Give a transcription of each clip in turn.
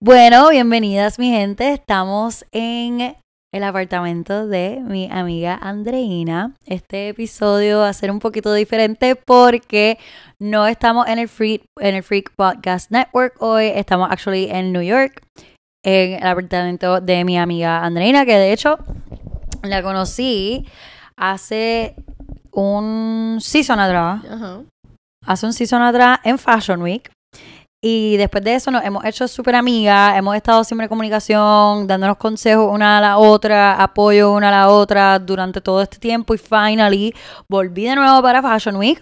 Bueno, bienvenidas mi gente. Estamos en el apartamento de mi amiga Andreina. Este episodio va a ser un poquito diferente porque no estamos en el Freak, en el Freak Podcast Network hoy. Estamos actually en New York, en el apartamento de mi amiga Andreina, que de hecho la conocí hace un season atrás. Hace un season atrás en Fashion Week. Y después de eso nos hemos hecho súper amigas, hemos estado siempre en comunicación, dándonos consejos una a la otra, apoyo una a la otra durante todo este tiempo y finally volví de nuevo para Fashion Week.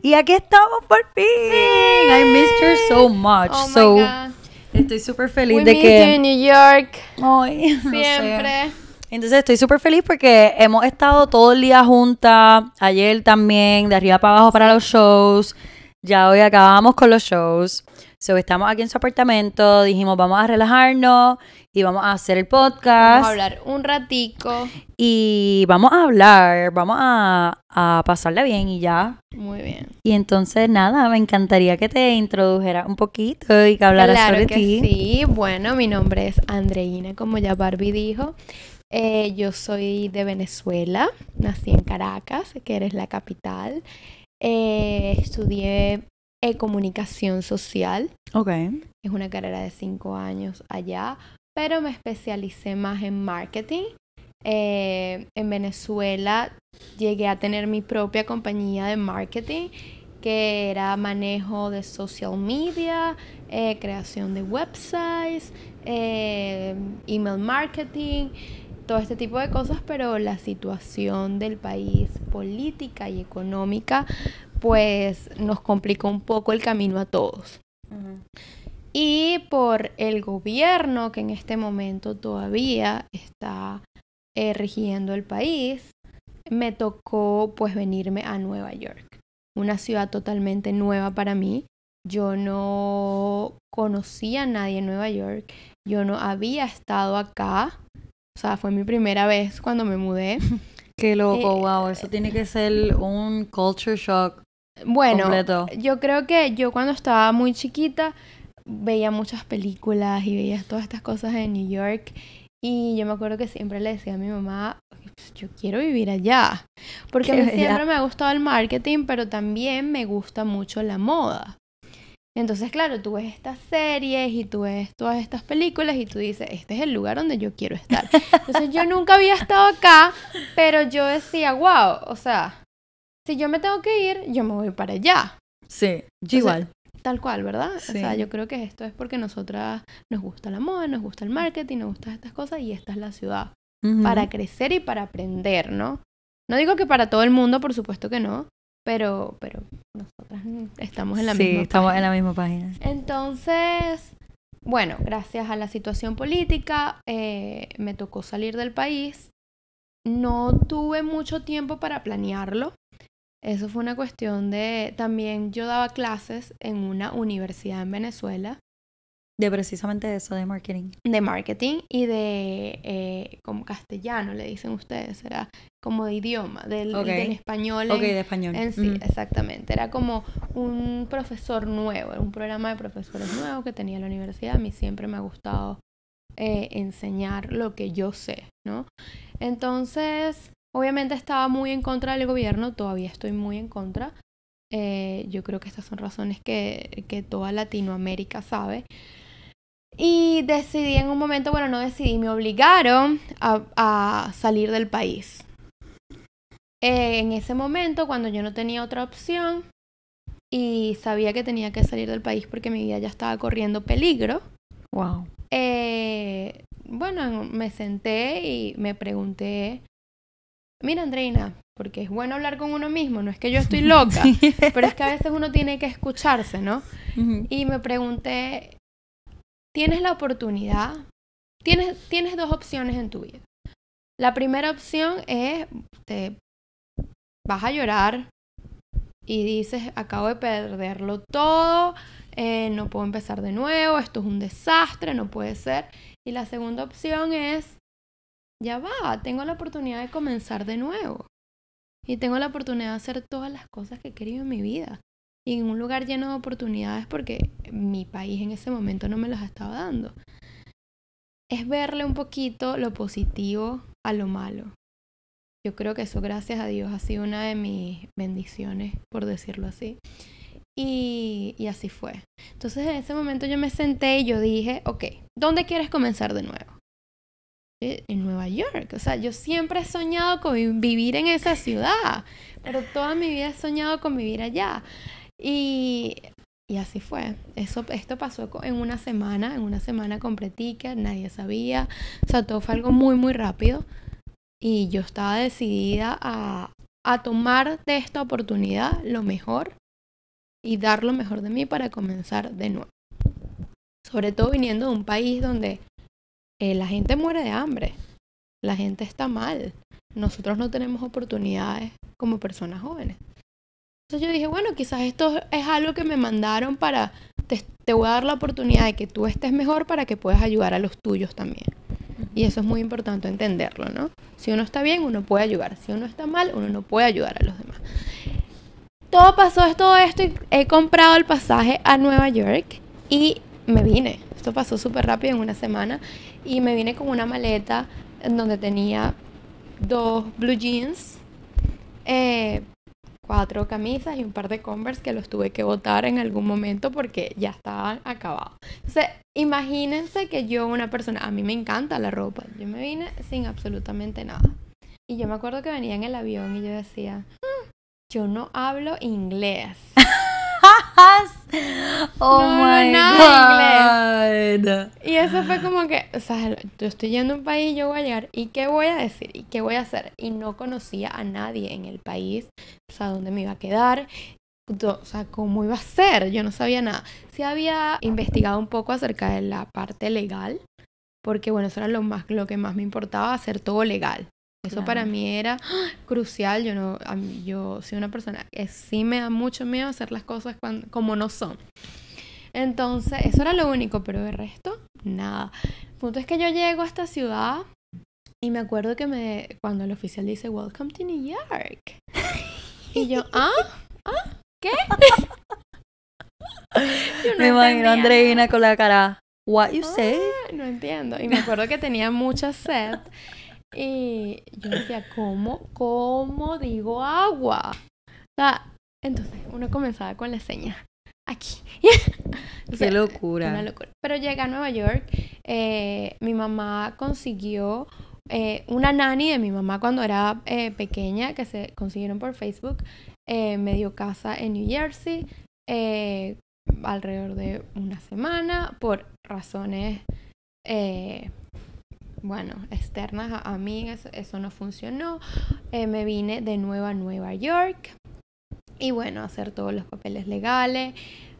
Y aquí estamos por fin. I missed her so much. Oh my so God. estoy súper feliz We de que in New York. Ay, no sé. Siempre. Entonces estoy súper feliz porque hemos estado todo el día juntas, ayer también, de arriba para abajo para los shows. Ya hoy acabamos con los shows. So estamos aquí en su apartamento, dijimos vamos a relajarnos y vamos a hacer el podcast. Vamos a hablar un ratico. Y vamos a hablar, vamos a, a pasarla bien y ya. Muy bien. Y entonces nada, me encantaría que te introdujeras un poquito y que hablaras claro sobre que ti. sí. Bueno, mi nombre es Andreina, como ya Barbie dijo. Eh, yo soy de Venezuela, nací en Caracas, que eres la capital. Eh, estudié eh, comunicación social, Ok. es una carrera de cinco años allá, pero me especialicé más en marketing. Eh, en Venezuela llegué a tener mi propia compañía de marketing que era manejo de social media, eh, creación de websites, eh, email marketing, todo este tipo de cosas, pero la situación del país política y económica pues nos complicó un poco el camino a todos. Y por el gobierno que en este momento todavía está eh, rigiendo el país, me tocó pues venirme a Nueva York, una ciudad totalmente nueva para mí. Yo no conocía a nadie en Nueva York, yo no había estado acá, o sea, fue mi primera vez cuando me mudé. Qué loco, Eh, wow, eso tiene que ser un culture shock. Bueno, completo. yo creo que yo cuando estaba muy chiquita veía muchas películas y veía todas estas cosas en New York y yo me acuerdo que siempre le decía a mi mamá, "Pues, yo quiero vivir allá, porque a mí siempre me ha gustado el marketing, pero también me gusta mucho la moda. Entonces, claro, tú ves estas series y tú ves todas estas películas y tú dices, este es el lugar donde yo quiero estar. Entonces, yo nunca había estado acá, pero yo decía, wow, o sea, si yo me tengo que ir, yo me voy para allá. Sí, yo igual. Tal cual, ¿verdad? O sea, Sí. yo creo que esto es porque nosotras nos gusta la moda, nos gusta el marketing, nos gustan estas cosas y esta es la ciudad para crecer y para aprender, ¿no? No digo que para todo el mundo, por supuesto que no, pero, pero nosotras estamos en la sí, misma estamos página. en la misma página. Entonces, bueno, gracias a la situación política, eh, me tocó salir del país. No tuve mucho tiempo para planearlo. Eso fue una cuestión de... También yo daba clases en una universidad en Venezuela De precisamente eso, de marketing. de marketing y de eh, como castellano, le dicen ustedes, era como de idioma, del, español Ok, en- de español. en sí, exactamente. Era como un profesor nuevo, un programa de profesores nuevos que tenía la universidad. A mí siempre me ha gustado eh, enseñar lo que yo sé, ¿no? Entonces, obviamente estaba muy en contra del gobierno, todavía estoy muy en contra. Eh, yo creo que estas son razones que, que toda Latinoamérica sabe. Y decidí en un momento, bueno, no decidí, me obligaron a, a salir del país. Eh, en ese momento, cuando yo no tenía otra opción y sabía que tenía que salir del país porque mi vida ya estaba corriendo peligro, Wow. eh, bueno, me senté y me pregunté, mira Andreina, porque es bueno hablar con uno mismo, no es que yo estoy loca, pero es que a veces uno tiene que escucharse, ¿no? Y me pregunté, ¿tienes la oportunidad? Tienes, tienes dos opciones en tu vida. La primera opción es, te vas a llorar y dices, acabo de perderlo todo, eh, no puedo empezar de nuevo, esto es un desastre, no puede ser. Y la segunda opción es, ya va, tengo la oportunidad de comenzar de nuevo. Y tengo la oportunidad de hacer todas las cosas que he querido en mi vida. Y en un lugar lleno de oportunidades porque mi país en ese momento no me las estaba dando. Es verle un poquito lo positivo a lo malo. Yo creo que eso, gracias a Dios, ha sido una de mis bendiciones, por decirlo así. Y, y, así fue. Entonces en ese momento yo me senté y yo dije, ok, ¿dónde quieres comenzar de nuevo? Eh, en Nueva York. O sea, yo siempre he soñado con vivir en esa ciudad, pero toda mi vida he soñado con vivir allá. Y, y así fue. Eso, esto pasó en una semana. En una semana compré ticket, nadie sabía. O sea, todo fue algo muy, muy rápido. Y yo estaba decidida a, a tomar de esta oportunidad lo mejor y dar lo mejor de mí para comenzar de nuevo. Sobre todo viniendo de un país donde eh, la gente muere de hambre, la gente está mal, nosotros no tenemos oportunidades como personas jóvenes. Entonces yo dije, bueno, quizás esto es algo que me mandaron para, te, te voy a dar la oportunidad de que tú estés mejor para que puedas ayudar a los tuyos también. Y eso es muy importante entenderlo, ¿no? Si uno está bien, uno puede ayudar. Si uno está mal, uno no puede ayudar a los demás. Todo pasó todo esto y he comprado el pasaje a Nueva York y me vine. Esto pasó súper rápido en una semana y me vine con una maleta en donde tenía dos blue jeans, eh, cuatro camisas y un par de Converse que los tuve que botar en algún momento porque ya estaban acabados. Entonces, imagínense que yo, una persona, a mí me encanta la ropa, yo me vine sin absolutamente nada. Y yo me acuerdo que venía en el avión y yo decía, mm, yo no hablo inglés. oh my God. Y eso fue como que, o sea, yo estoy yendo a un país, yo voy a llegar, ¿y qué voy a decir? ¿Y qué voy a hacer? Y no conocía a nadie en el país, o sea, dónde me iba a quedar, o sea, cómo iba a ser, yo no sabía nada. Sí había investigado un poco acerca de la parte legal, porque bueno, eso era lo, más, lo que más me importaba, hacer todo legal. Eso para mí era crucial. Yo no, yo soy una persona que sí me da mucho miedo hacer las cosas como no son. Entonces, eso era lo único, pero de resto, nada. El punto es que yo llego a esta ciudad y me acuerdo que me cuando el oficial dice Welcome to New York. Y yo, ¿ah? ¿Ah? ¿Qué? me imagino a Andreina con la cara, What you say? Ah, no entiendo. Y me acuerdo que tenía mucha sed. Y yo decía, ¿cómo, cómo digo agua? O sea, entonces uno comenzaba con la seña. Aquí. Qué locura. Una locura. Pero llegué a Nueva York. Eh, mi mamá consiguió eh, una nani de mi mamá cuando era eh, pequeña, que se consiguieron por Facebook. me dio casa en New Jersey alrededor de una semana por razones bueno, externas a, mí, eso, no funcionó. Eh, me vine de nuevo a Nueva York y bueno, a hacer todos los papeles legales,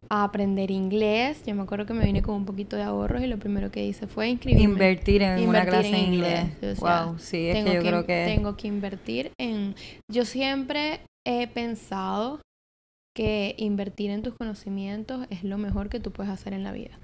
a aprender inglés. Yo me acuerdo que me vine con un poquito de ahorros y lo primero que hice fue inscribirme. Invertir en una clase de inglés. wow, sí, es que yo creo que... Tengo que invertir en... Yo siempre he pensado que invertir en tus conocimientos es lo mejor que tú puedes hacer en la vida.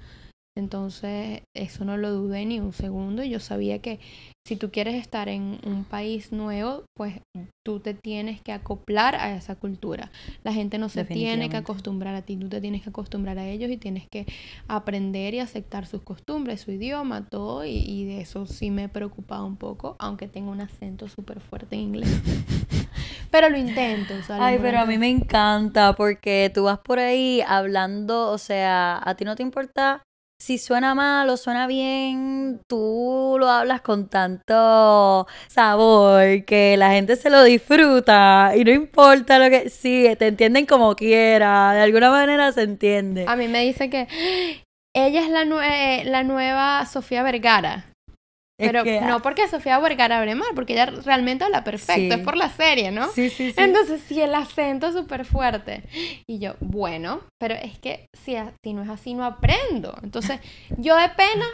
Entonces, eso no lo dudé ni un segundo. Yo sabía que si tú quieres estar en un país nuevo, pues tú te tienes que acoplar a esa cultura. La gente no se tiene que acostumbrar a ti, tú te tienes que acostumbrar a ellos y tienes que aprender y aceptar sus costumbres, su idioma, todo. Y, de eso sí me he preocupado un poco, aunque tengo un acento súper fuerte en inglés. pero lo intento. Ay, pero a mí me encanta porque tú vas por ahí hablando, o sea, a ti no te importa si suena mal o suena bien, tú lo hablas con tanto sabor que la gente se lo disfruta y no importa lo que... Sí, te entienden como quiera, de alguna manera se entiende. A mí me dice que ella es la, la nueva Sofía Vergara. Pero no porque Sofía Vergara hable mal, porque ella realmente habla perfecto, es por la serie, ¿no? Sí, sí, sí. Entonces, sí, el acento es súper fuerte. Y yo, bueno, pero es que si, si no es así, no aprendo. Entonces, yo de pena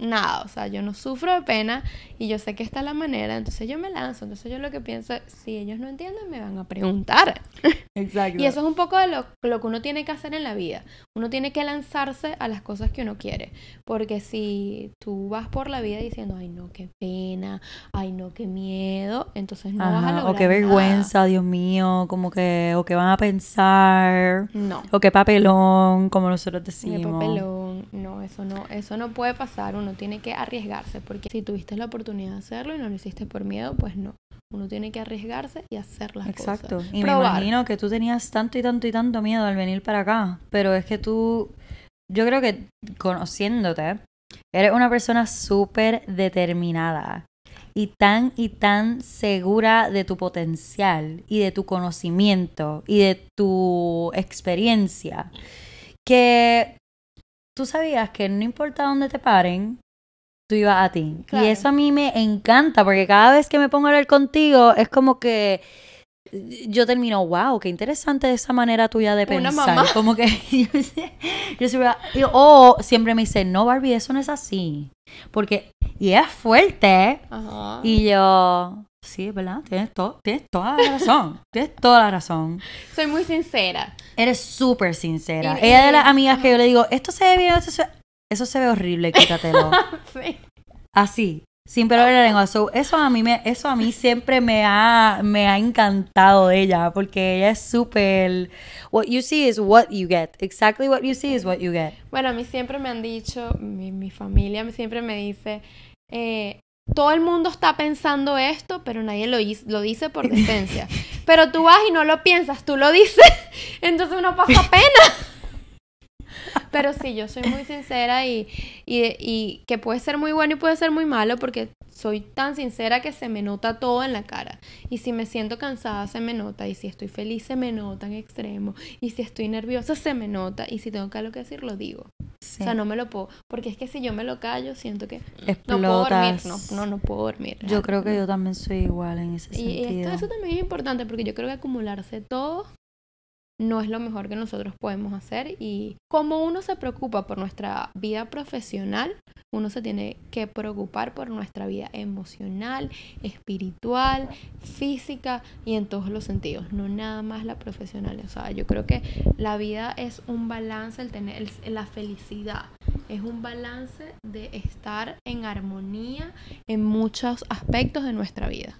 nada, o sea, yo no sufro de pena y yo sé que esta es la manera, entonces yo me lanzo, entonces yo lo que pienso, si ellos no entienden, me van a preguntar. Exacto. Y eso es un poco de lo, lo, que uno tiene que hacer en la vida. Uno tiene que lanzarse a las cosas que uno quiere. Porque si tú vas por la vida diciendo, ay no, qué pena, ay no, qué miedo, entonces no vas a lograr O qué vergüenza, Dios mío, como que, o qué van a pensar. No. O qué papelón, como nosotros decimos. Qué papelón. No, eso no, eso no puede pasar. Uno tiene que arriesgarse. Porque si tuviste la oportunidad de hacerlo y no lo hiciste por miedo, pues no. Uno tiene que arriesgarse y hacer las Exacto. cosas. Y me imagino que tú tenías tanto y tanto y tanto miedo al venir para acá. Pero es que tú, yo creo que conociéndote, eres una persona súper determinada y tan y tan segura de tu potencial y de tu conocimiento y de tu experiencia que tú sabías que no importa dónde te paren, tú ibas a ti. Claro. Y eso a mí me encanta porque cada vez que me pongo a hablar contigo es como que yo termino, wow, qué interesante esa manera tuya de Una pensar. mamá. Como que yo, yo siempre, o siempre me dice, no, Barbie, eso no es así. Porque, y es fuerte. Ajá. Y yo, sí, es verdad, tienes, to- tienes toda la razón. tienes toda la razón. Soy muy sincera. Eres súper sincera. Y- Ella y- de las amigas que yo le digo, esto se ve bien, esto se, eso se ve horrible, quítatelo. Sí. Así, sin pelo en la lengua. So, eso a mí me, eso a mí siempre me ha, me ha encantado de ella, porque ella es súper. What you see is what you get. Exactly what you see is what you get. Bueno, a mí siempre me han dicho, mi, mi familia siempre me dice, eh, todo el mundo está pensando esto, pero nadie lo, dice por decencia. pero tú vas y no lo piensas, tú lo dices, entonces uno pasa pena. Pero sí, yo soy muy sincera y, y, y que puede ser muy bueno y puede ser muy malo porque soy tan sincera que se me nota todo en la cara. Y si me siento cansada se me nota y si estoy feliz se me nota en extremo y si estoy nerviosa se me nota y si tengo que algo que decir lo digo. Sí. O sea, no me lo puedo, porque es que si yo me lo callo siento que no puedo dormir, no, no, no puedo dormir. Yo creo que yo también soy igual en ese Y sentido. esto, eso también es importante porque yo creo que acumularse todo no es lo mejor que nosotros podemos hacer y como uno se preocupa por nuestra vida profesional, uno se tiene que preocupar por nuestra vida emocional, espiritual, física y en todos los sentidos, no nada más la profesional. O sea, yo creo que la vida es un balance, el tener el- la felicidad es un balance de estar en armonía en muchos aspectos de nuestra vida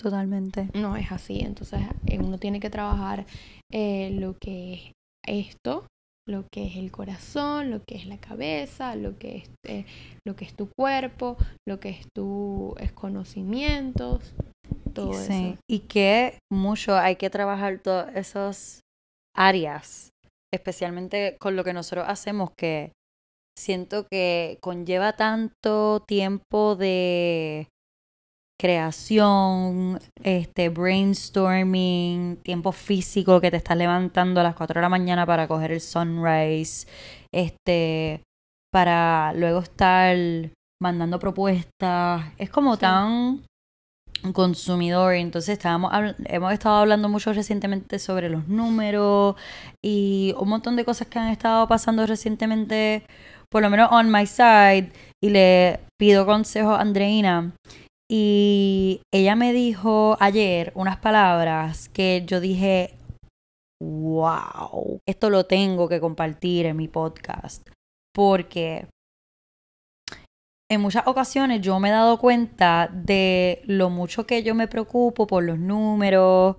Totalmente. no es así. Entonces eh, uno tiene que trabajar eh, lo que es esto, lo que es el corazón, lo que es la cabeza, lo que es, eh, lo que es tu cuerpo, lo que es tu es conocimientos, todo Sí. eso. Y que mucho hay que trabajar todas esas áreas, especialmente con lo que nosotros hacemos, que siento que conlleva tanto tiempo de creación, este brainstorming, tiempo físico que te estás levantando a las 4 de la mañana para coger el sunrise, este para luego estar mandando propuestas, es como Sí. tan consumidor. Entonces estábamos hemos estado hablando mucho recientemente sobre los números y un montón de cosas que han estado pasando recientemente, por lo menos on my side, y le pido consejo a Andreina. Y ella me dijo ayer unas palabras que yo dije, wow, esto lo tengo que compartir en mi podcast. Porque en muchas ocasiones yo me he dado cuenta de lo mucho que yo me preocupo por los números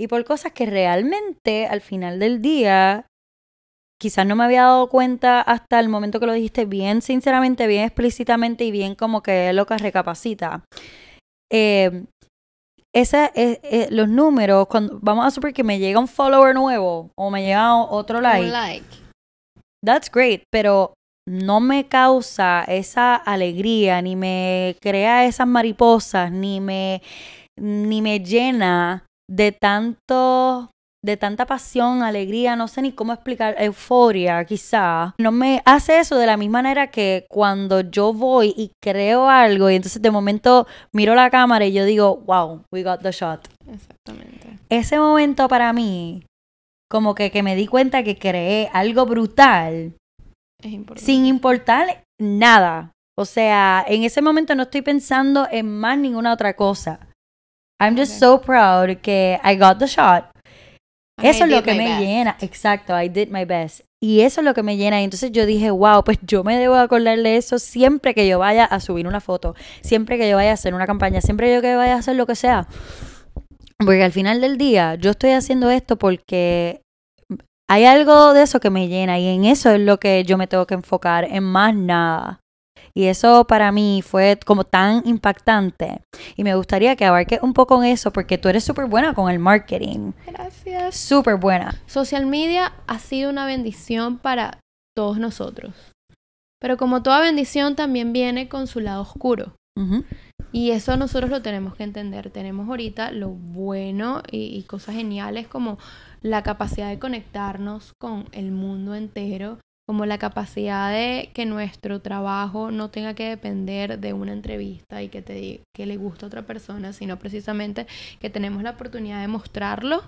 y por cosas que realmente al final del día quizás no me había dado cuenta hasta el momento que lo dijiste bien sinceramente, bien explícitamente y bien como que loca recapacita. Eh, esa, eh, eh, los números, cuando, vamos a suponer que me llega un follower nuevo o me llega otro like, Un like. that's great, pero no me causa esa alegría, ni me crea esas mariposas, ni me, ni me llena de tanto, de tanta pasión, alegría, no sé ni cómo explicar, euforia quizá. No me hace eso de la misma manera que cuando yo voy y creo algo y entonces de momento miro la cámara y yo digo, wow, we got the shot Exactamente. ese momento para mí, como que, que me di cuenta que creé algo brutal, Es importante. sin importar nada. O sea, en ese momento no estoy pensando en más ninguna otra cosa. I'm just so proud que I got the shot. I Eso es lo que me best. llena. Exacto, I did my best. Y eso es lo que me llena. Y entonces yo dije, wow, pues yo me debo acordar de eso siempre que yo vaya a subir una foto, siempre que yo vaya a hacer una campaña, siempre yo que vaya a hacer lo que sea. Porque al final del día yo estoy haciendo esto porque hay algo de eso que me llena y en eso es lo que yo me tengo que enfocar, en más nada. Y eso para mí fue como tan impactante. Y me gustaría que abarques un poco en eso porque tú eres súper buena con el marketing. Gracias. Súper buena. Social media ha sido una bendición para todos nosotros. Pero como toda bendición también viene con su lado oscuro. Y eso nosotros lo tenemos que entender. Tenemos ahorita lo bueno y, y cosas geniales como la capacidad de conectarnos con el mundo entero, como la capacidad de que nuestro trabajo no tenga que depender de una entrevista y que, te, que le gusta a otra persona, sino precisamente que tenemos la oportunidad de mostrarlo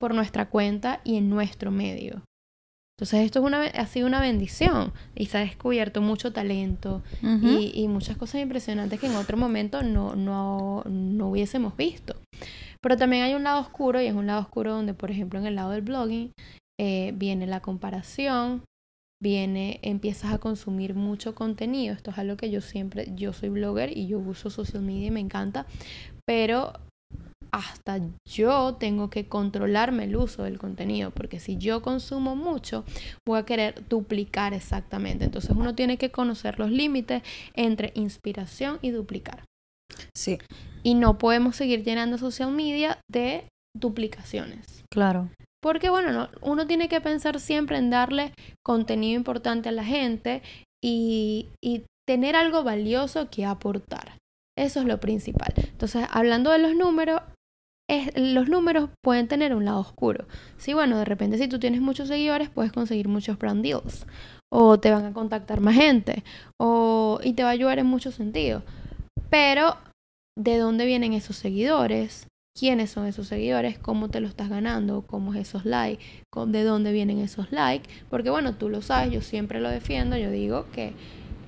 por nuestra cuenta y en nuestro medio. Entonces esto es una, ha sido una bendición y se ha descubierto mucho talento, y muchas cosas impresionantes que en otro momento no, no, no hubiésemos visto. Pero también hay un lado oscuro y es un lado oscuro donde, por ejemplo, en el lado del blogging eh, viene la comparación, viene, empiezas a consumir mucho contenido. Esto es algo que yo siempre, yo soy blogger y yo uso social media y me encanta, pero hasta yo tengo que controlarme el uso del contenido, porque si yo consumo mucho, voy a querer duplicar exactamente. Entonces uno tiene que conocer los límites entre inspiración y duplicar. Sí, Y no podemos seguir llenando social media de duplicaciones. claro. Porque bueno, no- uno tiene que pensar siempre en darle contenido importante a la gente y, tener algo valioso que aportar. Eso es lo principal. Entonces, hablando de los números, los números pueden tener un lado oscuro. Sí, bueno, de repente si tú tienes muchos seguidores, puedes conseguir muchos brand deals. O te van a contactar más gente. O, y te va a ayudar en muchos sentidos. Pero, ¿de dónde vienen esos seguidores? Quiénes son esos seguidores, cómo te lo estás ganando, cómo es esos likes, de dónde vienen esos likes, porque bueno, tú lo sabes, yo siempre lo defiendo, yo digo que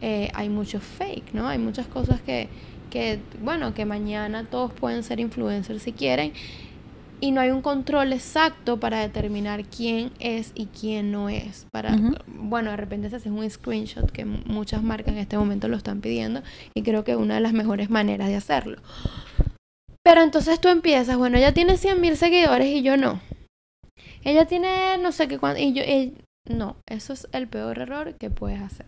eh, hay mucho fake, ¿no? Hay muchas cosas que, que, bueno, que mañana todos pueden ser influencers si quieren, y no hay un control exacto para determinar quién es y quién no es. Para. Bueno, de repente se hace un screenshot que muchas marcas en este momento lo están pidiendo y creo que es una de las mejores maneras de hacerlo. Pero entonces tú empiezas, bueno, ella tiene 100 mil seguidores y yo no. Ella tiene no sé qué cuánto y yo... y- no, eso es el peor error que puedes hacer.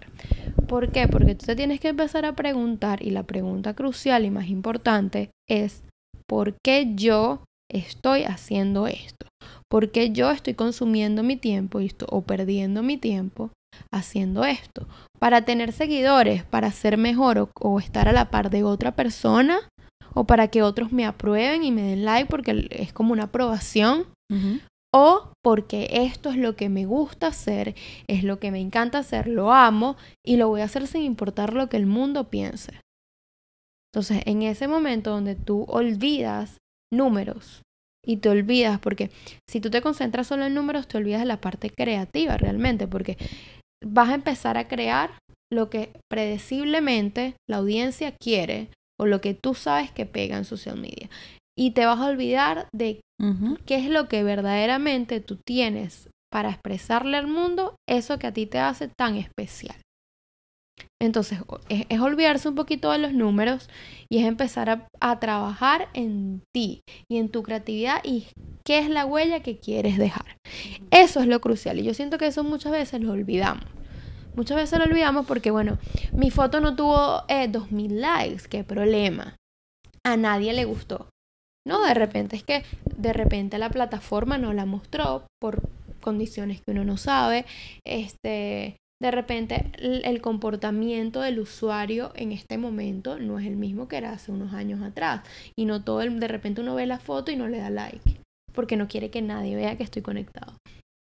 ¿Por qué? Porque tú te tienes que empezar a preguntar y la pregunta crucial y más importante es ¿por qué yo estoy haciendo esto? ¿Por qué yo estoy consumiendo mi tiempo esto- o perdiendo mi tiempo haciendo esto? ¿Para tener seguidores? ¿Para ser mejor o estar a la par de otra persona? ¿O para que otros me aprueben y me den like porque es como una aprobación? O porque esto es lo que me gusta hacer, es lo que me encanta hacer, lo amo y lo voy a hacer sin importar lo que el mundo piense. Entonces, en ese momento donde tú olvidas números y te olvidas, porque si tú te concentras solo en números, te olvidas de la parte creativa realmente, porque vas a empezar a crear lo que predeciblemente la audiencia quiere o lo que tú sabes que pega en social media. Y te vas a olvidar de qué es lo que verdaderamente tú tienes para expresarle al mundo eso que a ti te hace tan especial. Entonces, es, es olvidarse un poquito de los números y es empezar a, a trabajar en ti y en tu creatividad y qué es la huella que quieres dejar. Eso es lo crucial y yo siento que eso muchas veces lo olvidamos. Muchas veces lo olvidamos porque, bueno, mi foto no tuvo eh, 2000 likes, qué problema. A nadie le gustó. No, de repente es que de repente la plataforma no la mostró por condiciones que uno no sabe. Este, de repente el, comportamiento del usuario en este momento no es el mismo que era hace unos años atrás. Y no todo el, de repente uno ve la foto y no le da like. Porque no quiere que nadie vea que estoy conectado.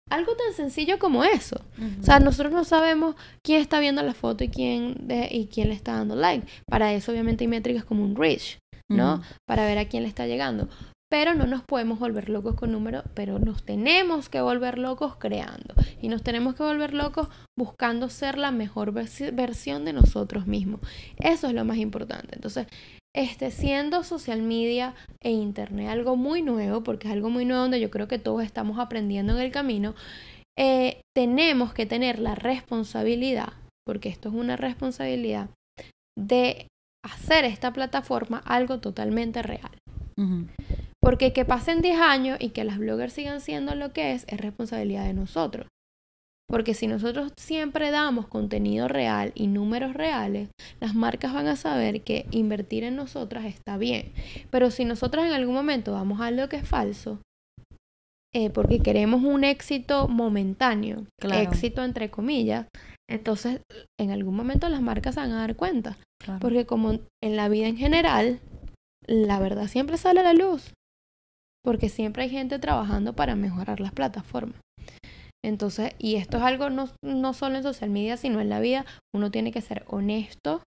Algo tan sencillo como eso. O sea, nosotros no sabemos quién está viendo la foto y quién, de- y quién le está dando like. Para eso obviamente hay métricas como un reach. ¿no? Para ver a quién le está llegando. pero no nos podemos volver locos con números, pero nos tenemos que volver locos creando y nos tenemos que volver locos buscando ser la mejor versión de nosotros mismos. Eso es lo más importante. Entonces, este, siendo social media e internet algo muy nuevo, porque es algo muy nuevo donde yo creo que todos estamos aprendiendo en el camino, eh, tenemos que tener la responsabilidad, porque esto es una responsabilidad, de hacer esta plataforma algo totalmente real. Porque que pasen 10 años y que las bloggers sigan siendo lo que es, es responsabilidad de nosotros. Porque si nosotros siempre damos contenido real y números reales, las marcas van a saber que invertir en nosotras está bien. Pero si nosotras en algún momento damos algo que es falso, eh, porque queremos un éxito momentáneo, éxito entre comillas, entonces en algún momento las marcas se van a dar cuenta. Porque como en la vida en general, la verdad siempre sale a la luz. Porque siempre hay gente trabajando para mejorar las plataformas. Entonces, y esto es algo no, no solo en social media, sino en la vida, uno tiene que ser honesto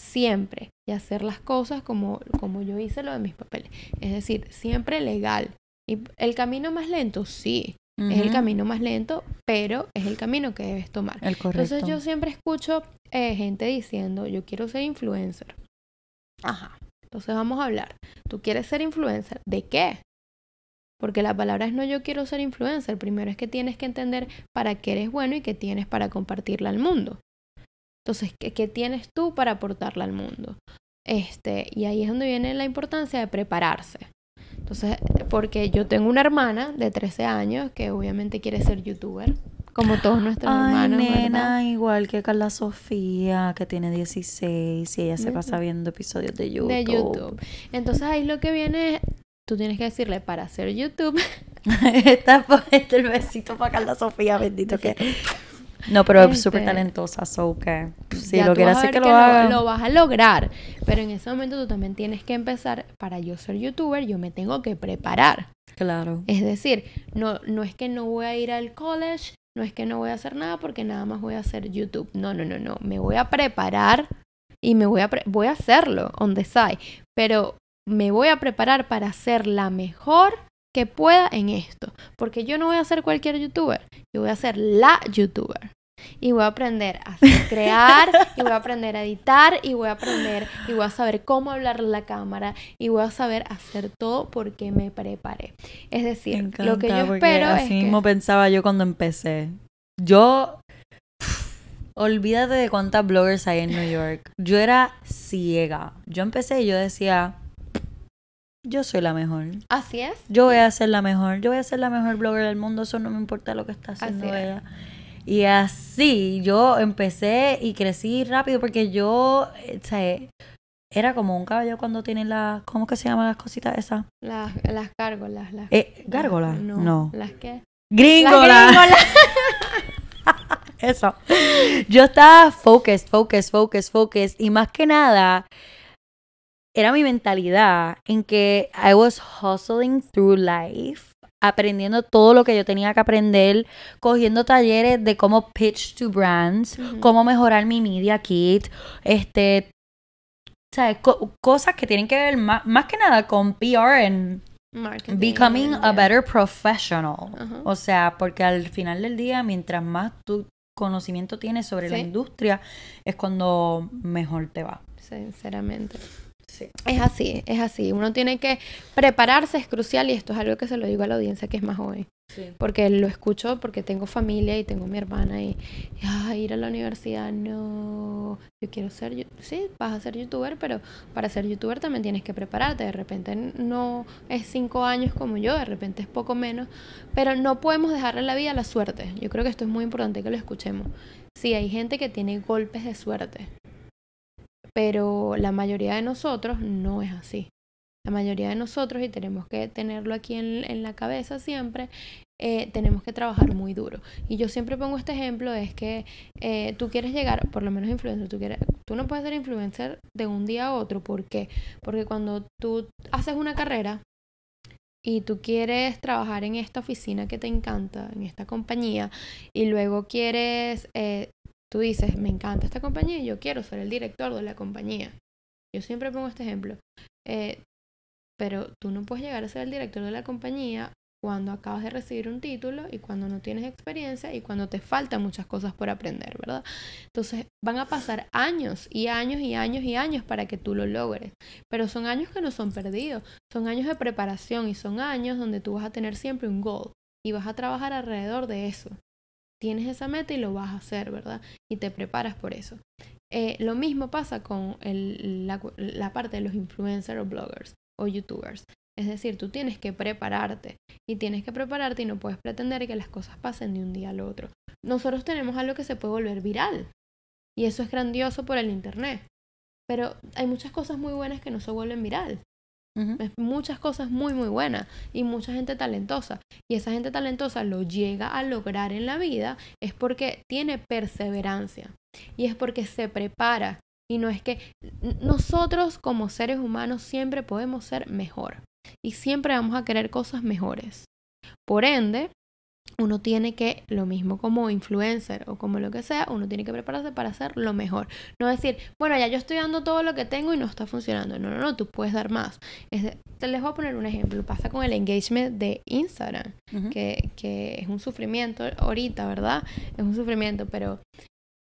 siempre y hacer las cosas como, como yo hice lo de mis papeles. Es decir, siempre legal. Y el camino más lento, sí. Es el camino más lento, pero es el camino que debes tomar. Entonces yo siempre escucho eh, gente diciendo, yo quiero ser influencer. Ajá. Entonces vamos a hablar. ¿Tú quieres ser influencer? ¿De qué? Porque la palabra es no yo quiero ser influencer. Primero es que tienes que entender para qué eres bueno y qué tienes para compartirla al mundo. Entonces, ¿qué, qué tienes tú para aportarla al mundo? Este, y ahí es donde viene la importancia de prepararse. Entonces, porque yo tengo una hermana de 13 años que obviamente quiere ser youtuber, como todos nuestros Ay, hermanos. Nena, igual que Carla Sofía, que tiene 16 y ella se pasa viendo episodios de YouTube. De YouTube. Entonces ahí lo que viene es tú tienes que decirle para hacer YouTube. Está este el besito para Carla Sofía, bendito que. No, pero es súper este, talentosa, so que si lo quieres hacer que, lo haga. Lo, vas a lograr, pero en ese momento tú también tienes que empezar, para yo ser youtuber, yo me tengo que preparar. Claro. Es decir, no, no es que no voy a ir al college, no es que no voy a hacer nada porque nada más voy a hacer YouTube. No, no, no, no, me voy a preparar y me voy a, voy a hacerlo on the side, pero me voy a preparar para ser la mejor que pueda en esto. Porque yo no voy a ser cualquier youtuber, yo voy a ser la youtuber. Y voy a aprender a crear, y voy a aprender a editar, y voy a aprender, y voy a saber cómo hablar la cámara, y voy a saber hacer todo porque me preparé. Es decir, lo que yo espero así mismo pensaba yo cuando empecé. Yo olvídate de cuántas bloggers hay en New York. Yo era ciega. Yo empecé y yo decía, yo soy la mejor. Así es. Yo voy a ser la mejor. Yo voy a ser la mejor blogger del mundo. Eso no me importa lo que está haciendo ella. Y así yo empecé y crecí rápido porque yo, eh, o sea, era como un caballo cuando tiene las, ¿cómo que se llaman las cositas esas? Las, las gárgolas. Las, eh, ¿Gárgolas? No, no. ¿Las qué? Gringolas. Eso. Yo estaba focused, focused, focused, focused. Y más que nada, era mi mentalidad en que I was hustling through life, aprendiendo todo lo que yo tenía que aprender, cogiendo talleres de cómo pitch to brands, cómo mejorar mi media kit, este, ¿sabes? cosas que tienen que ver más, más que nada con PR en becoming a better professional. O sea, porque al final del día, mientras más tu conocimiento tienes sobre la industria, es cuando mejor te va. Sinceramente. Es así, es así. Uno tiene que prepararse, es crucial y esto es algo que se lo digo a la audiencia que es más joven. Porque lo escucho porque tengo familia y tengo mi hermana y, ir a la universidad, no, yo quiero ser, sí, vas a ser youtuber, pero para ser youtuber también tienes que prepararte. De repente no es cinco años como yo, de repente es poco menos, pero no podemos dejarle la vida a la suerte. Yo creo que esto es muy importante que lo escuchemos. Sí, hay gente que tiene golpes de suerte pero la mayoría de nosotros no es así. La mayoría de nosotros, y tenemos que tenerlo aquí en, la cabeza siempre, eh, tenemos que trabajar muy duro. Y yo siempre pongo este ejemplo, es que eh, tú quieres llegar, por lo menos influencer, tú, quieres, tú no puedes ser influencer de un día a otro. ¿Por qué? Porque cuando tú haces una carrera y tú quieres trabajar en esta oficina que te encanta, en esta compañía, y luego quieres eh, Tú dices, me encanta esta compañía y yo quiero ser el director de la compañía. Yo siempre pongo este ejemplo. Eh, pero tú no puedes llegar a ser el director de la compañía cuando acabas de recibir un título y cuando no tienes experiencia y cuando te faltan muchas cosas por aprender, ¿verdad? Entonces van a pasar años y años y años y años para que tú lo logres, pero son años que no son perdidos, son años de preparación y son años donde tú vas a tener siempre un goal y vas a trabajar alrededor de eso. Tienes esa meta y lo vas a hacer, ¿verdad? Y te preparas por eso. Eh, lo mismo pasa con la, la parte de los influencers o bloggers o youtubers. Es decir, tú tienes que prepararte y tienes que prepararte y no puedes pretender que las cosas pasen de un día al otro. Nosotros tenemos algo que se puede volver viral y eso es grandioso por el Internet. Pero hay muchas cosas muy buenas que no se vuelven viral. Muchas cosas muy, muy buenas y mucha gente talentosa. Y esa gente talentosa lo llega a lograr en la vida es porque tiene perseverancia y es porque se prepara. Y no es que nosotros como seres humanos siempre podemos ser mejor y siempre vamos a querer cosas mejores. Por ende, uno tiene que, lo mismo como influencer o como lo que sea, uno tiene que prepararse para hacer lo mejor. No decir, bueno, ya yo estoy dando todo lo que tengo y no está funcionando. No, no, no, tú puedes dar más. te les voy a poner un ejemplo. Pasa con el engagement de Instagram, que, que, es un sufrimiento ahorita, ¿verdad? Es un sufrimiento, pero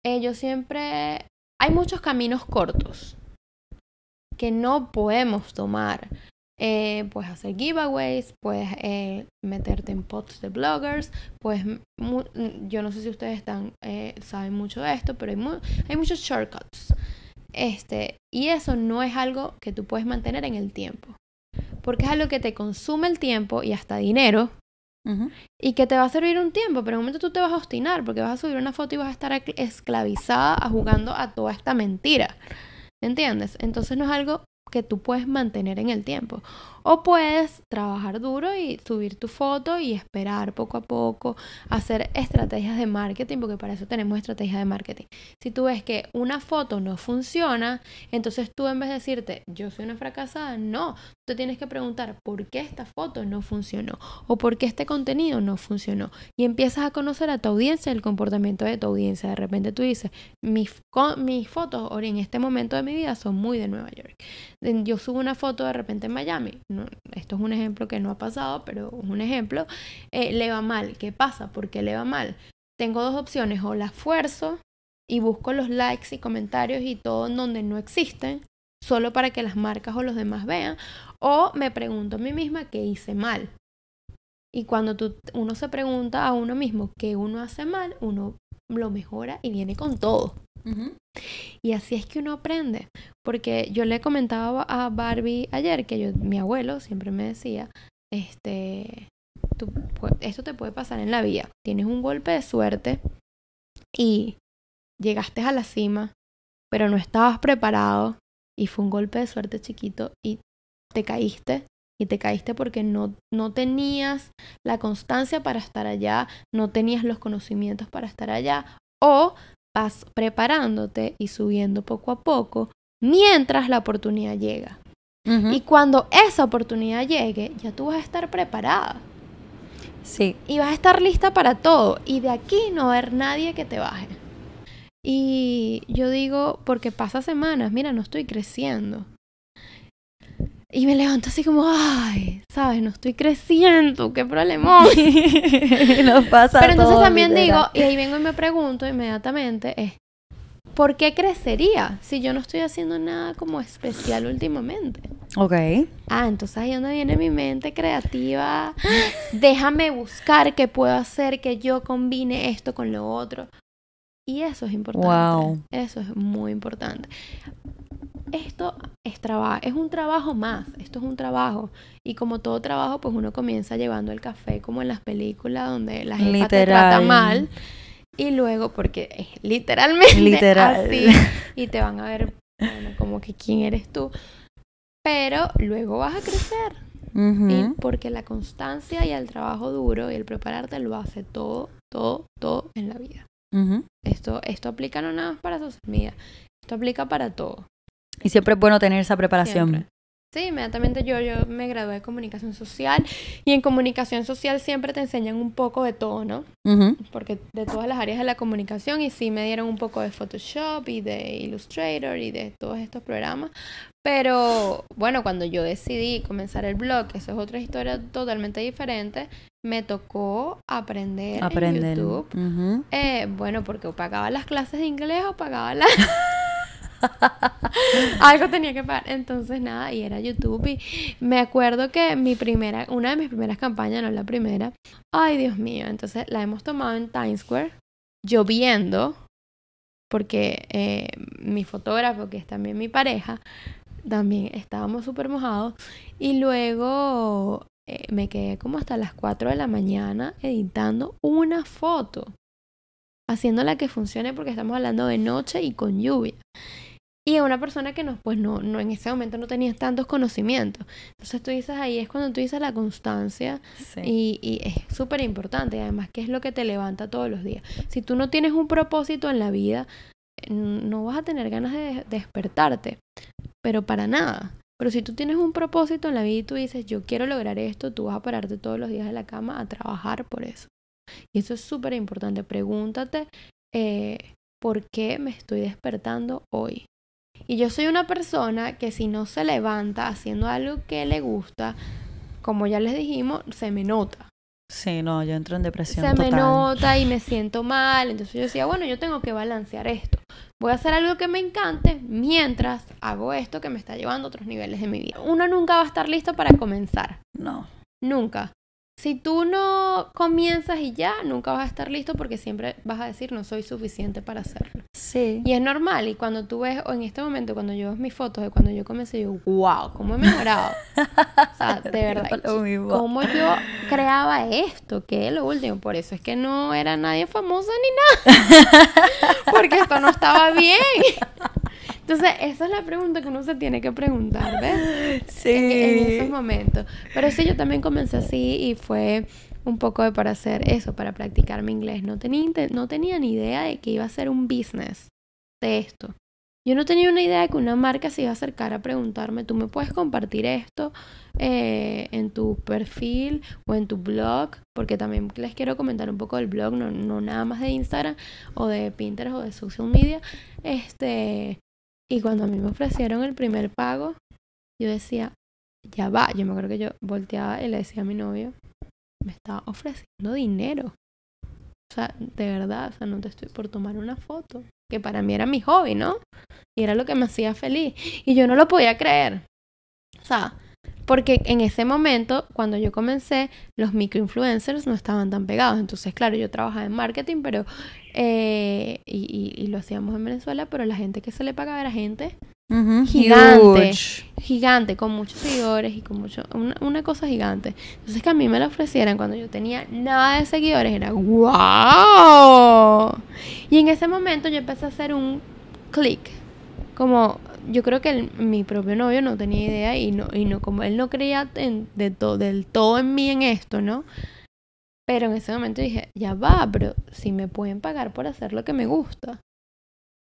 ellos siempre... Hay muchos caminos cortos que no podemos tomar eh, puedes hacer giveaways, puedes eh, meterte en posts de bloggers, pues yo no sé si ustedes están, eh, saben mucho de esto, pero hay, hay muchos shortcuts. Este, y eso no es algo que tú puedes mantener en el tiempo, porque es algo que te consume el tiempo y hasta dinero. Y que te va a servir un tiempo, pero en un momento tú te vas a obstinar porque vas a subir una foto y vas a estar esclavizada a jugando a toda esta mentira. ¿Entiendes? Entonces no es algo que tú puedes mantener en el tiempo. O puedes trabajar duro y subir tu foto y esperar poco a poco, hacer estrategias de marketing, porque para eso tenemos estrategias de marketing. Si tú ves que una foto no funciona, entonces tú en vez de decirte, yo soy una fracasada, no, tú tienes que preguntar por qué esta foto no funcionó o por qué este contenido no funcionó. Y empiezas a conocer a tu audiencia, el comportamiento de tu audiencia. De repente tú dices, mis, mis fotos en este momento de mi vida son muy de Nueva York. Yo subo una foto de repente en Miami esto es un ejemplo que no ha pasado, pero es un ejemplo, eh, le va mal. ¿Qué pasa? ¿Por qué le va mal? Tengo dos opciones, o la esfuerzo y busco los likes y comentarios y todo en donde no existen, solo para que las marcas o los demás vean, o me pregunto a mí misma qué hice mal. Y cuando tú, uno se pregunta a uno mismo qué uno hace mal, uno lo mejora y viene con todo. Y así es que uno aprende. Porque yo le comentaba a Barbie ayer que yo, mi abuelo siempre me decía, este, tú, esto te puede pasar en la vida. Tienes un golpe de suerte y llegaste a la cima, pero no estabas preparado y fue un golpe de suerte chiquito y te caíste y te caíste porque no, no tenías la constancia para estar allá, no tenías los conocimientos para estar allá o vas preparándote y subiendo poco a poco mientras la oportunidad llega. Y cuando esa oportunidad llegue, ya tú vas a estar preparada. Sí. Y vas a estar lista para todo. Y de aquí no va a haber nadie que te baje. Y yo digo, porque pasa semanas, mira, no estoy creciendo. Y me levanto así como, ay, sabes, no estoy creciendo, qué problema. Nos pasa. Pero entonces también digo, y ahí vengo y me pregunto inmediatamente, es, ¿por qué crecería si yo no estoy haciendo nada como especial últimamente? Ok. Ah, entonces ahí donde viene mi mente creativa. Déjame buscar qué puedo hacer que yo combine esto con lo otro. Y eso es importante. Wow. Eso es muy importante esto es trabajo, es un trabajo más, esto es un trabajo. Y como todo trabajo, pues uno comienza llevando el café como en las películas donde la gente te trata mal. Y luego, porque es literalmente así, y te van a ver como que quién eres tú. Pero luego vas a crecer. y porque la constancia y el trabajo duro y el prepararte lo hace todo, todo, todo en la vida. esto, esto aplica no nada más para social media, esto aplica para todo. Y siempre es bueno tener esa preparación. Sí, inmediatamente yo, yo me gradué de comunicación social y en comunicación social siempre te enseñan un poco de todo, ¿no? Porque de todas las áreas de la comunicación y sí me dieron un poco de Photoshop y de Illustrator y de todos estos programas. Pero bueno, cuando yo decidí comenzar el blog, eso es otra historia totalmente diferente, me tocó aprender, aprender. en YouTube. Eh, bueno, porque o pagaba las clases de inglés o pagaba las... Algo tenía que pagar. Entonces, nada, y era YouTube. Y me acuerdo que mi primera, una de mis primeras campañas, no la primera, ay Dios mío, entonces la hemos tomado en Times Square, lloviendo, porque eh, mi fotógrafo, que es también mi pareja, también estábamos súper mojados. Y luego eh, me quedé como hasta las 4 de la mañana editando una foto haciéndola que funcione porque estamos hablando de noche y con lluvia y a una persona que no, pues no, no, en ese momento no tenía tantos conocimientos. Entonces tú dices ahí, es cuando tú dices la constancia y, y, es súper importante, además que es lo que te levanta todos los días. Si tú no tienes un propósito en la vida, no vas a tener ganas de despertarte, pero para nada. Pero si tú tienes un propósito en la vida y tú dices, yo quiero lograr esto, tú vas a pararte todos los días de la cama a trabajar por eso. Y eso es súper importante. Pregúntate, eh, ¿por qué me estoy despertando hoy? Y yo soy una persona que si no se levanta haciendo algo que le gusta, como ya les dijimos, se me nota. Sí, no, yo entro en depresión. Se me nota y me siento mal. Entonces yo decía, bueno, yo tengo que balancear esto. Voy a hacer algo que me encante mientras hago esto que me está llevando a otros niveles de mi vida. Uno nunca va a estar listo para comenzar. No. Nunca. Si tú no comienzas y ya, nunca vas a estar listo porque siempre vas a decir no soy suficiente para hacerlo. Sí. Y es normal. Y cuando tú ves, o en este momento, cuando yo veo mis fotos de cuando yo comencé, yo, wow, cómo he mejorado. o sea, de verdad. Cómo yo creaba esto, que es lo último. Por eso es que no era nadie famosa ni nada. porque esto no estaba bien. Entonces, esa es la pregunta que uno se tiene que preguntar, ¿ves? Sí. En, esos momentos. Pero sí, yo también comencé así y fue un poco de para hacer eso, para practicar mi inglés. No tenía, no tenía ni idea de que iba a ser un business de esto. Yo no tenía una idea de que una marca se iba a acercar a preguntarme, tú me puedes compartir esto eh, en tu perfil o en tu blog, porque también les quiero comentar un poco del blog, no, no nada más de Instagram o de Pinterest o de social media. Este, y cuando a mí me ofrecieron el primer pago, yo decía, ya va. Yo me acuerdo que yo volteaba y le decía a mi novio, me estaba ofreciendo dinero. O sea, de verdad, o sea, no te estoy por tomar una foto. Que para mí era mi hobby, ¿no? Y era lo que me hacía feliz. Y yo no lo podía creer. O sea, porque en ese momento, cuando yo comencé, los microinfluencers no estaban tan pegados. Entonces, claro, yo trabajaba en marketing, pero eh, y, lo hacíamos en Venezuela, pero la gente que se le pagaba era gente gigante, gigante, con muchos seguidores y con mucho, una, cosa gigante. Entonces que a mí me la ofrecieran cuando yo tenía nada de seguidores, era wow. Y en ese momento yo empecé a hacer un clic, como yo creo que mi propio novio no tenía idea y no, y no como él no creía en, de del todo en mí en esto, ¿no? Pero en ese momento dije, ya va, pero si me pueden pagar por hacer lo que me gusta.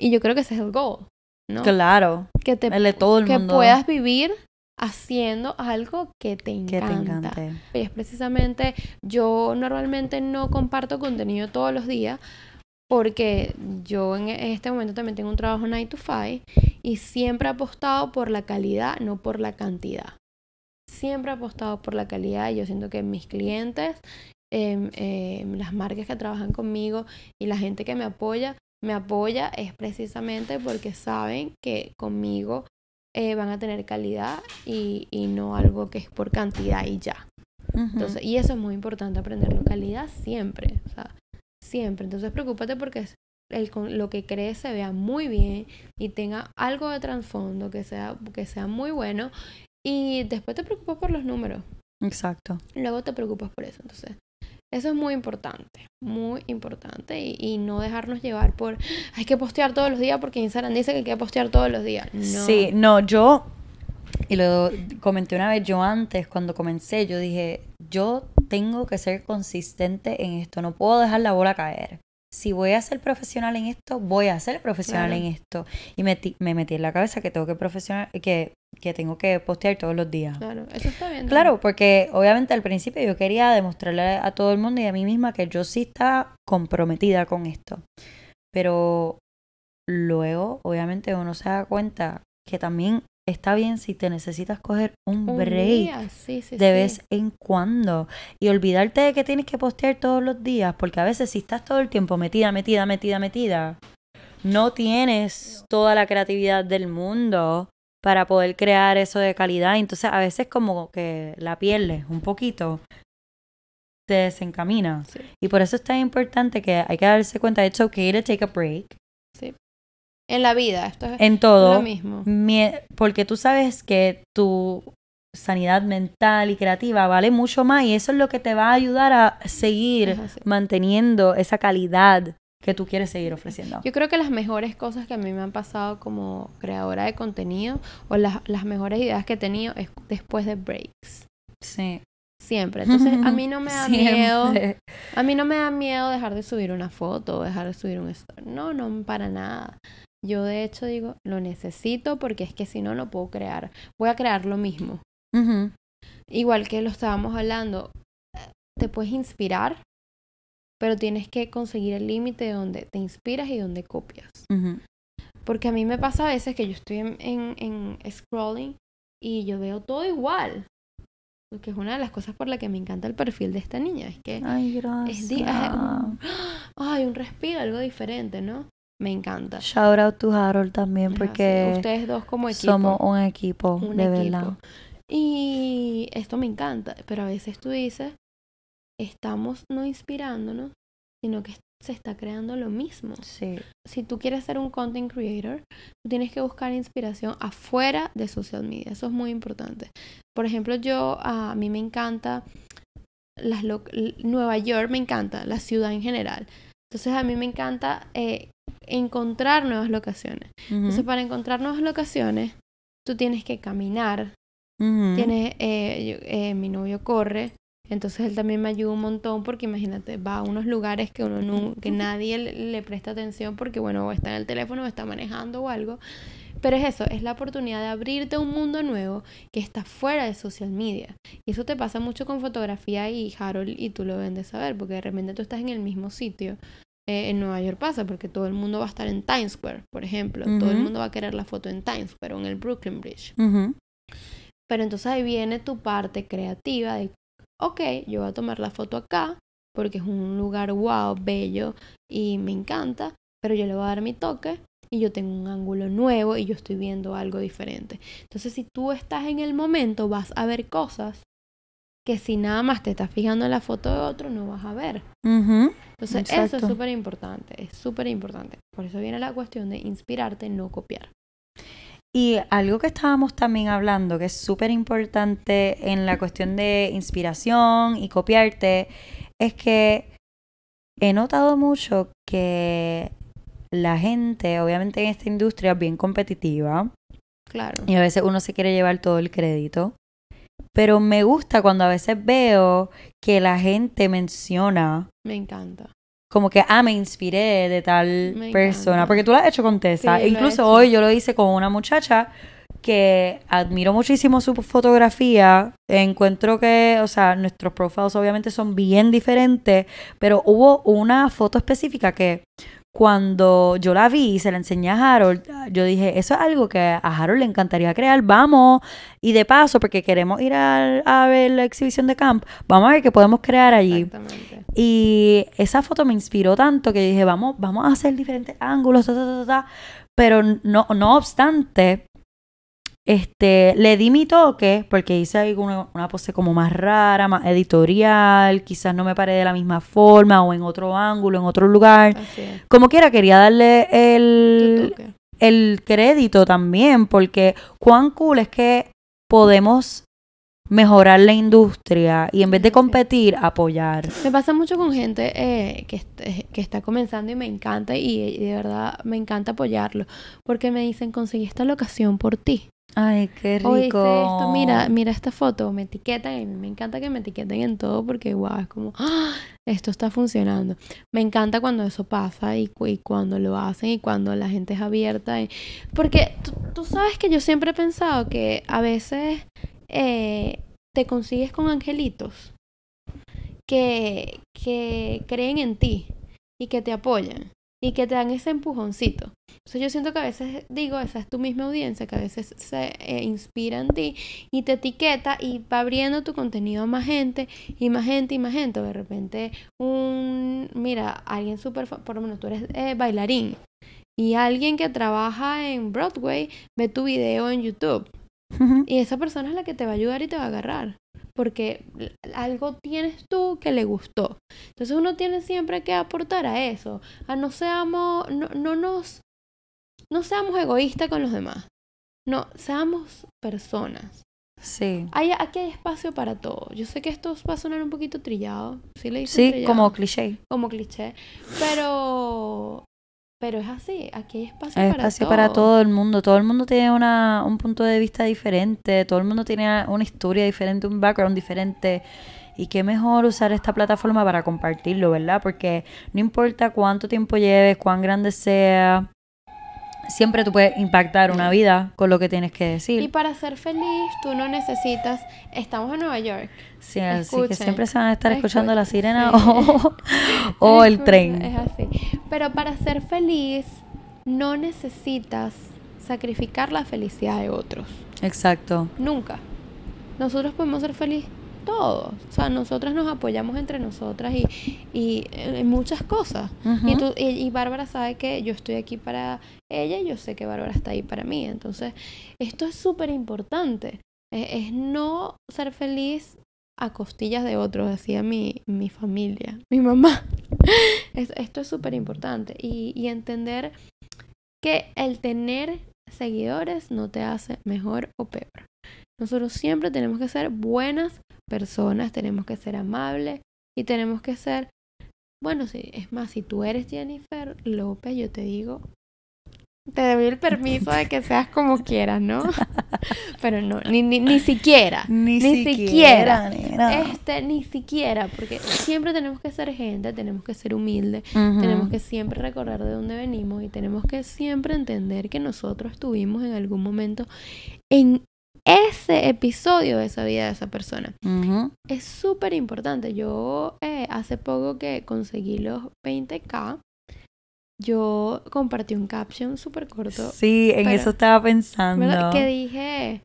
Y yo creo que ese es el goal, ¿no? Claro. Que te todo el que puedas vivir haciendo algo que te encanta. Que te Y es precisamente, yo normalmente no comparto contenido todos los días porque yo en este momento también tengo un trabajo 9 to 5 y siempre he apostado por la calidad, no por la cantidad. Siempre he apostado por la calidad y yo siento que mis clientes eh, las marcas que trabajan conmigo y la gente que me apoya, me apoya es precisamente porque saben que conmigo eh, van a tener calidad y, y, no algo que es por cantidad y ya. Entonces, y eso es muy importante aprenderlo. Calidad siempre, o sea, siempre. Entonces, preocúpate porque el, lo que crees se vea muy bien y tenga algo de trasfondo, que sea, que sea muy bueno. Y después te preocupas por los números. Exacto. Luego te preocupas por eso. Entonces, eso es muy importante, muy importante y, no dejarnos llevar por hay que postear todos los días porque Instagram dice que hay que postear todos los días. No. Sí, no, yo, y lo comenté una vez, yo antes, cuando comencé, yo dije, yo tengo que ser consistente en esto, no puedo dejar la bola caer. si voy a ser profesional en esto, voy a ser profesional Claro. en esto. Y metí- me metí en la cabeza que tengo que profesional, que, que tengo que postear todos los días. Claro, eso está bien. Claro, porque obviamente al principio yo quería demostrarle a todo el mundo y a mí misma que yo sí estaba comprometida con esto. Pero luego, obviamente, uno se da cuenta que también está bien si te necesitas coger un, Un break sí, sí, de sí. vez en cuando y olvidarte de que tienes que postear todos los días, porque a veces si estás todo el tiempo metida, metida, metida, metida, no tienes toda la creatividad del mundo para poder crear eso de calidad. Entonces a veces como que la pierdes un poquito, te desencamina. Y por eso es tan importante que hay que darse cuenta, it's okay to take a break. En la vida, esto es en todo. lo mismo. Porque tú sabes que tu sanidad mental y creativa vale mucho más y eso es lo que te va a ayudar a seguir manteniendo esa calidad que tú quieres seguir ofreciendo. Yo creo que las mejores cosas que a mí me han pasado como creadora de contenido o las, las mejores ideas que he tenido es después de breaks. Sí. Siempre. Entonces, a mí no me da miedo. A mí no me da miedo dejar de subir una foto o dejar de subir un story. No, no, para nada. Yo de hecho digo, lo necesito porque es que si no, no puedo crear. Voy a crear lo mismo. Igual que lo estábamos hablando, te puedes inspirar, pero tienes que conseguir el límite de donde te inspiras y donde copias. Porque a mí me pasa a veces que yo estoy en, en, en scrolling y yo veo todo igual. Que es una de las cosas por la que me encanta el perfil de esta niña. Es que Ay, gracias. es un, ay, un respiro, algo diferente, ¿no? Me encanta. Shout out to Harold también porque ustedes dos como equipo. somos un equipo, un de equipo. verdad. Y esto me encanta, pero a veces tú dices, estamos no inspirándonos, sino que se está creando lo mismo. Sí. Si tú quieres ser un content creator, tú tienes que buscar inspiración afuera de social media. Eso es muy importante. Por ejemplo, yo, a mí me encanta las Nueva York, me encanta, la ciudad en general. Entonces a mí me encanta eh, encontrar nuevas locaciones. Entonces para encontrar nuevas locaciones, tú tienes que caminar. Tienes, eh, yo- eh, mi novio corre, entonces él también me ayuda un montón porque imagínate, va a unos lugares que uno no, que nadie le, le presta atención porque bueno, o está en el teléfono o está manejando o algo. Pero es eso, es la oportunidad de abrirte un mundo nuevo que está fuera de social media. Y eso te pasa mucho con fotografía y Harold y tú lo deben de saber porque de repente tú estás en el mismo sitio. Eh, en Nueva York pasa porque todo el mundo va a estar en Times Square, por ejemplo. Todo el mundo va a querer la foto en Times Square o en el Brooklyn Bridge. Ujú. Pero entonces ahí viene tu parte creativa de, ok, yo voy a tomar la foto acá porque es un lugar wow, bello y me encanta, pero yo le voy a dar mi toque y yo tengo un ángulo nuevo y yo estoy viendo algo diferente. Entonces si tú estás en el momento vas a ver cosas que si nada más te estás fijando en la foto de otro no vas a ver. Entonces eso es súper importante, es súper importante. Por eso viene la cuestión de inspirarte, no copiar. Y algo que estábamos también hablando, que es súper importante en la cuestión de inspiración y copiarte, es que he notado mucho que la gente, obviamente en esta industria es bien competitiva, Claro. y a veces uno se quiere llevar todo el crédito, pero me gusta cuando a veces veo que la gente menciona Me encanta. como que, ah, me inspiré de tal Me persona. encanta. Porque tú lo has hecho con Tessa. Sí, Incluso hoy yo lo hice con una muchacha que admiro muchísimo su fotografía. Encuentro que, o sea, nuestros profiles obviamente son bien diferentes, pero hubo una foto específica que cuando yo la vi y se la enseñé a Harold, yo dije, eso es algo que a Harold le encantaría crear, vamos. Y de paso, porque queremos ir a, ver la exhibición de camp, vamos a ver qué podemos crear allí. Exactamente. Y esa foto me inspiró tanto que dije, vamos, vamos a hacer diferentes ángulos, ta, ta, ta, ta. pero no, no obstante, este, le di mi toque porque hice ahí una, una pose como más rara, más editorial, quizás no me paré de la misma forma o en otro ángulo, en otro lugar. Como quiera, quería darle el, el crédito también, porque cuán cool es que podemos mejorar la industria y en vez de competir, apoyar. Me pasa mucho con gente eh, que, eh, que está comenzando y me encanta y, y de verdad me encanta apoyarlo porque me dicen conseguí esta locación por ti. Ay, qué rico. Esto, mira, mira esta foto, me etiquetan y me encanta que me etiqueten en todo porque wow, es como, "Ah, esto está funcionando. Me encanta cuando eso pasa y, cu- y cuando lo hacen y cuando la gente es abierta. y- Porque tú, tú sabes que yo siempre he pensado que a veces eh, te consigues con angelitos que, que creen en ti y que te apoyan y que te dan ese empujoncito. Entonces yo siento que a veces digo, esa es tu misma audiencia, que a veces se eh, inspira en ti y te etiqueta y va abriendo tu contenido a más gente y más gente y más gente. De repente un, mira, alguien súper, por lo menos tú eres eh, bailarín y alguien que trabaja en Broadway ve tu video en YouTube y esa persona es la que te va a ayudar y te va a agarrar. Porque algo tienes tú que le gustó. Entonces uno tiene siempre que aportar a eso. A no seamos, no, no nos, no seamos egoístas con los demás. No, seamos personas. Sí. Hay, aquí hay espacio para todo. Yo sé que esto va a sonar un poquito trillado. Sí, le dicen Sí, trillado? como cliché. como cliché. Pero, pero es así. Aquí hay espacio, Hay para, espacio todo. para todo el mundo. Todo el mundo tiene una, un punto de vista diferente. Todo el mundo tiene una historia diferente, un background diferente. Y qué mejor usar esta plataforma para compartirlo, ¿verdad? Porque no importa cuánto tiempo lleves, cuán grande sea, siempre tú puedes impactar una vida con lo que tienes que Y decir. para ser feliz, tú no necesitas. Estamos en Nueva York. Sí, así que siempre se van a estar escuchando la sirena sí. o, o el tren. Es así. Pero para ser feliz, no necesitas sacrificar la felicidad de otros. Exacto. Nunca. Nosotros podemos ser felices todos. O sea, nosotras nos apoyamos entre nosotras y, y en muchas cosas. Y, tú, y, y Bárbara sabe que yo estoy aquí para ella y yo sé que Bárbara está ahí para mí. Entonces, esto es súper importante. Es, es no ser feliz a costillas de otros, decía mi, mi familia, mi mamá. Es- esto es súper importante. Y, y entender que el tener seguidores no te hace mejor o peor. Nosotros siempre tenemos que ser buenas personas, tenemos que ser amables y tenemos que ser bueno, sí, es más, si tú eres Jennifer López, yo te digo, te doy el permiso de que seas como quieras, ¿no? Pero no, ni, ni, ni siquiera. Ni, Ni siquiera, siquiera. nena. Este, ni siquiera, porque siempre tenemos que ser gente, tenemos que ser humildes, tenemos que siempre recordar de dónde venimos y tenemos que siempre entender que nosotros estuvimos en algún momento en ese episodio de esa vida de esa persona. Es súper importante. Yo eh, hace poco que conseguí los 20k, yo compartí un caption súper corto. Sí, en pero- eso estaba pensando. ¿verdad? Que dije,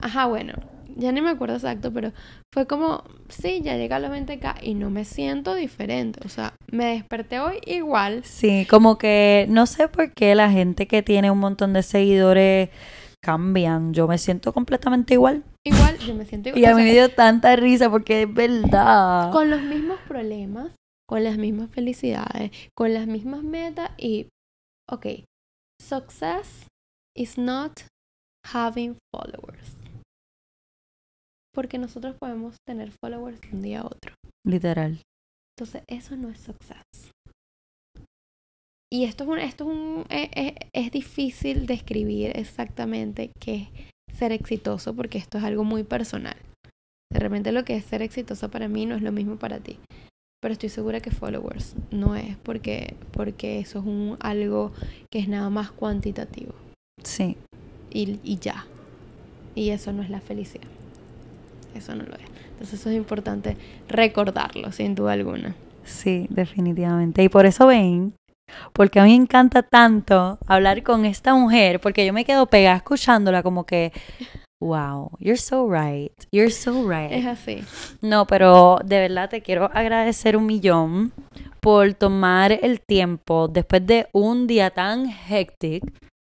ajá, bueno, ya ni me acuerdo exacto, pero fue como, sí, ya llegué a los 20k y no me siento diferente. O sea, me desperté hoy igual. Sí, como que no sé por qué la gente que tiene un montón de seguidores cambian. Yo me siento completamente igual. Igual, yo me siento igual. Y a mí me dio tanta risa porque es verdad. con los mismos problemas, con las mismas felicidades, con las mismas metas y, ok, success is not having followers. Porque nosotros podemos tener followers de un día a otro. Literal. Entonces, eso no es success. Y esto es un, esto es un, es, es- es difícil describir exactamente qué es ser exitoso porque esto es algo muy personal. De repente lo que es ser exitoso para mí no es lo mismo para ti. Pero estoy segura que followers no es porque, porque eso es un, algo que es nada más cuantitativo. Sí. Y, y ya. Y eso no es la felicidad. Eso no lo es. Entonces eso es importante recordarlo, sin duda alguna. Sí, definitivamente. Y por eso ven, porque a mí me encanta tanto hablar con esta mujer, porque yo me quedo pegada escuchándola como que, wow, you're so right, you're so right. Es así. No, pero de verdad te quiero agradecer un millón por tomar el tiempo después de un día tan hectic.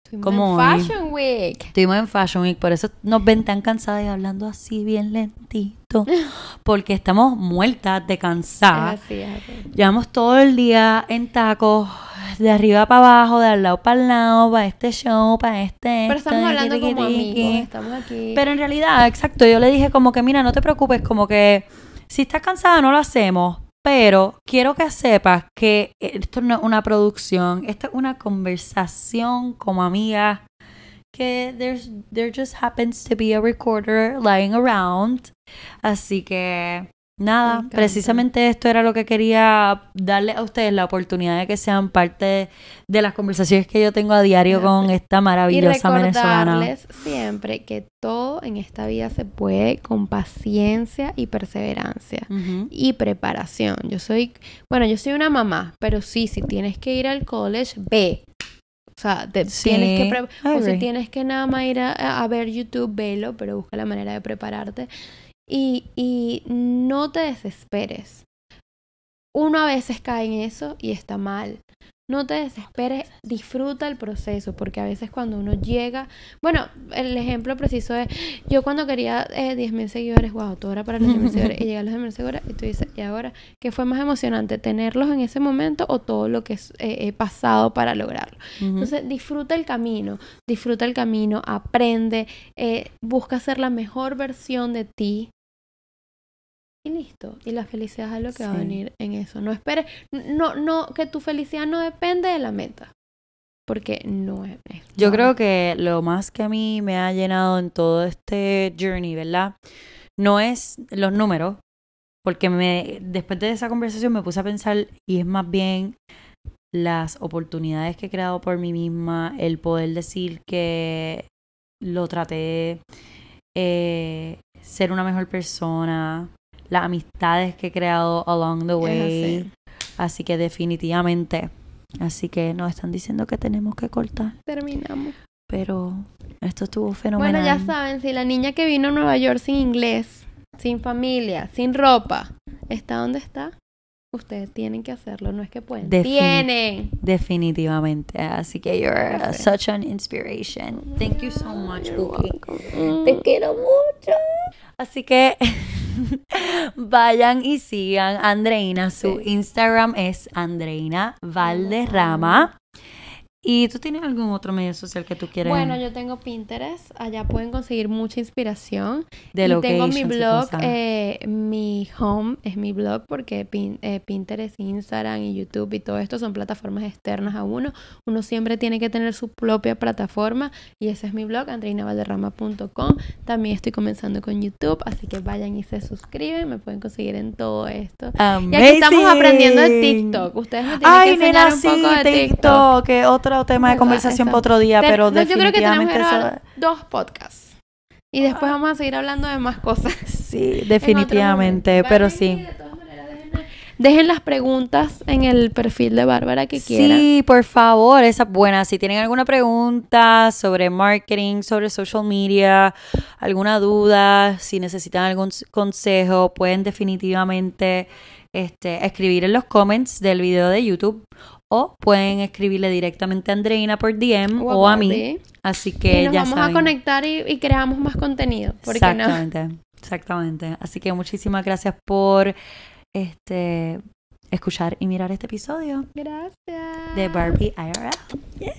Estuvimos Como en hoy. Fashion Week. Estuvimos en Fashion Week, por eso nos ven tan cansadas y hablando así bien lentito, porque estamos muertas de Es cansada. así, es así. Llevamos todo el día en tacos, de arriba para abajo, de al lado para el lado, para este show, para este. Pero esto, estamos hablando como amigos, estamos aquí. Pero en realidad, exacto, yo le dije como que, mira, no te preocupes, como que si estás cansada no lo hacemos, pero quiero que sepas que esto no es una producción, esto es una conversación como amigas, que there's, there just happens to be a recorder lying around. Así que, nada, precisamente esto era lo que quería darle a ustedes la oportunidad de que sean parte de las conversaciones que yo tengo a diario con esta y maravillosa venezolana. recordarles siempre que todo en esta vida se puede con paciencia y perseverancia. Y preparación. Yo soy, bueno, yo soy una mamá, pero sí, si tienes que ir al college, ve. O sea, te- Sí, tienes que o si tienes que nada más ir a, a ver YouTube, velo, pero busca la manera de prepararte. Y, y no te desesperes. Uno a veces cae en eso y está mal. No te desesperes, disfruta el proceso, porque a veces cuando uno llega, bueno, el ejemplo preciso es, yo cuando quería eh, 10.000 seguidores, wow, todo era para los 10.000 seguidores, y llegué a los 10.000 seguidores, y tú dices, ¿y ahora qué fue más emocionante, tenerlos en ese momento o todo lo que eh, he pasado para lograrlo? Entonces, disfruta el camino, disfruta el camino, aprende, eh, busca ser la mejor versión de ti. Y listo. Y la felicidad es lo que va a venir en eso. No esperes, no, no, que tu felicidad no depende de la meta. Porque no es. es- Yo no. creo que lo más que a mí me ha llenado en todo este journey, ¿verdad? No es los números, porque me, después de esa conversación me puse a pensar y es más bien las oportunidades que he creado por mí misma, el poder decir que lo traté, eh, ser una mejor persona, las amistades que he creado along the way. así. Así que definitivamente. Así que nos están diciendo que tenemos que cortar. Terminamos. Pero esto estuvo fenomenal. Bueno, ya saben, si la niña que vino a Nueva York sin inglés, sin familia, sin ropa, está donde está, ustedes tienen que hacerlo, no es que pueden. Defin- Tienen. Definitivamente. Así que you're uh, such an inspiration. Thank you so much, Cookie. Te quiero mucho. Así que vayan y sigan a Andreina. Su. Instagram es Andreina Valderrama. ¿Y tú tienes algún otro medio social que tú quieres? Bueno, yo tengo Pinterest, allá pueden conseguir mucha inspiración. de y tengo mi blog, eh, mi home es mi blog porque Pin- eh, Pinterest, Instagram y YouTube y todo esto son plataformas externas a uno. Uno siempre tiene que tener su propia plataforma y ese es mi blog, andreinavalderrama.com. También estoy comenzando con YouTube, así que vayan y se suscriben, me pueden conseguir en todo esto. Y aquí estamos aprendiendo de Amazing. TikTok. Ustedes me tienen Ay, que enseñar nena, un sí, poco de TikTok. TikTok, que otro tema de conversación para otro día, Ten- pero no, yo creo que tenemos definitivamente eso- dos podcasts. Y después vamos a seguir hablando de más cosas. Sí, definitivamente, pero sí. y de todas maneras dejen- las preguntas en el perfil de Bárbara que quieran. Sí, por favor, esa es buena. Si tienen alguna pregunta sobre marketing, sobre social media, alguna duda, si necesitan algún consejo, pueden definitivamente este, escribir en los comments del video de YouTube o pueden escribirle directamente a Andreina por DM o, a mí. Así que Y nos ya vamos saben. a conectar y, y creamos más contenido. ¿Por qué no? Exactamente, exactamente. Así que muchísimas gracias por este escuchar y mirar este episodio Gracias. de Barbie IRL.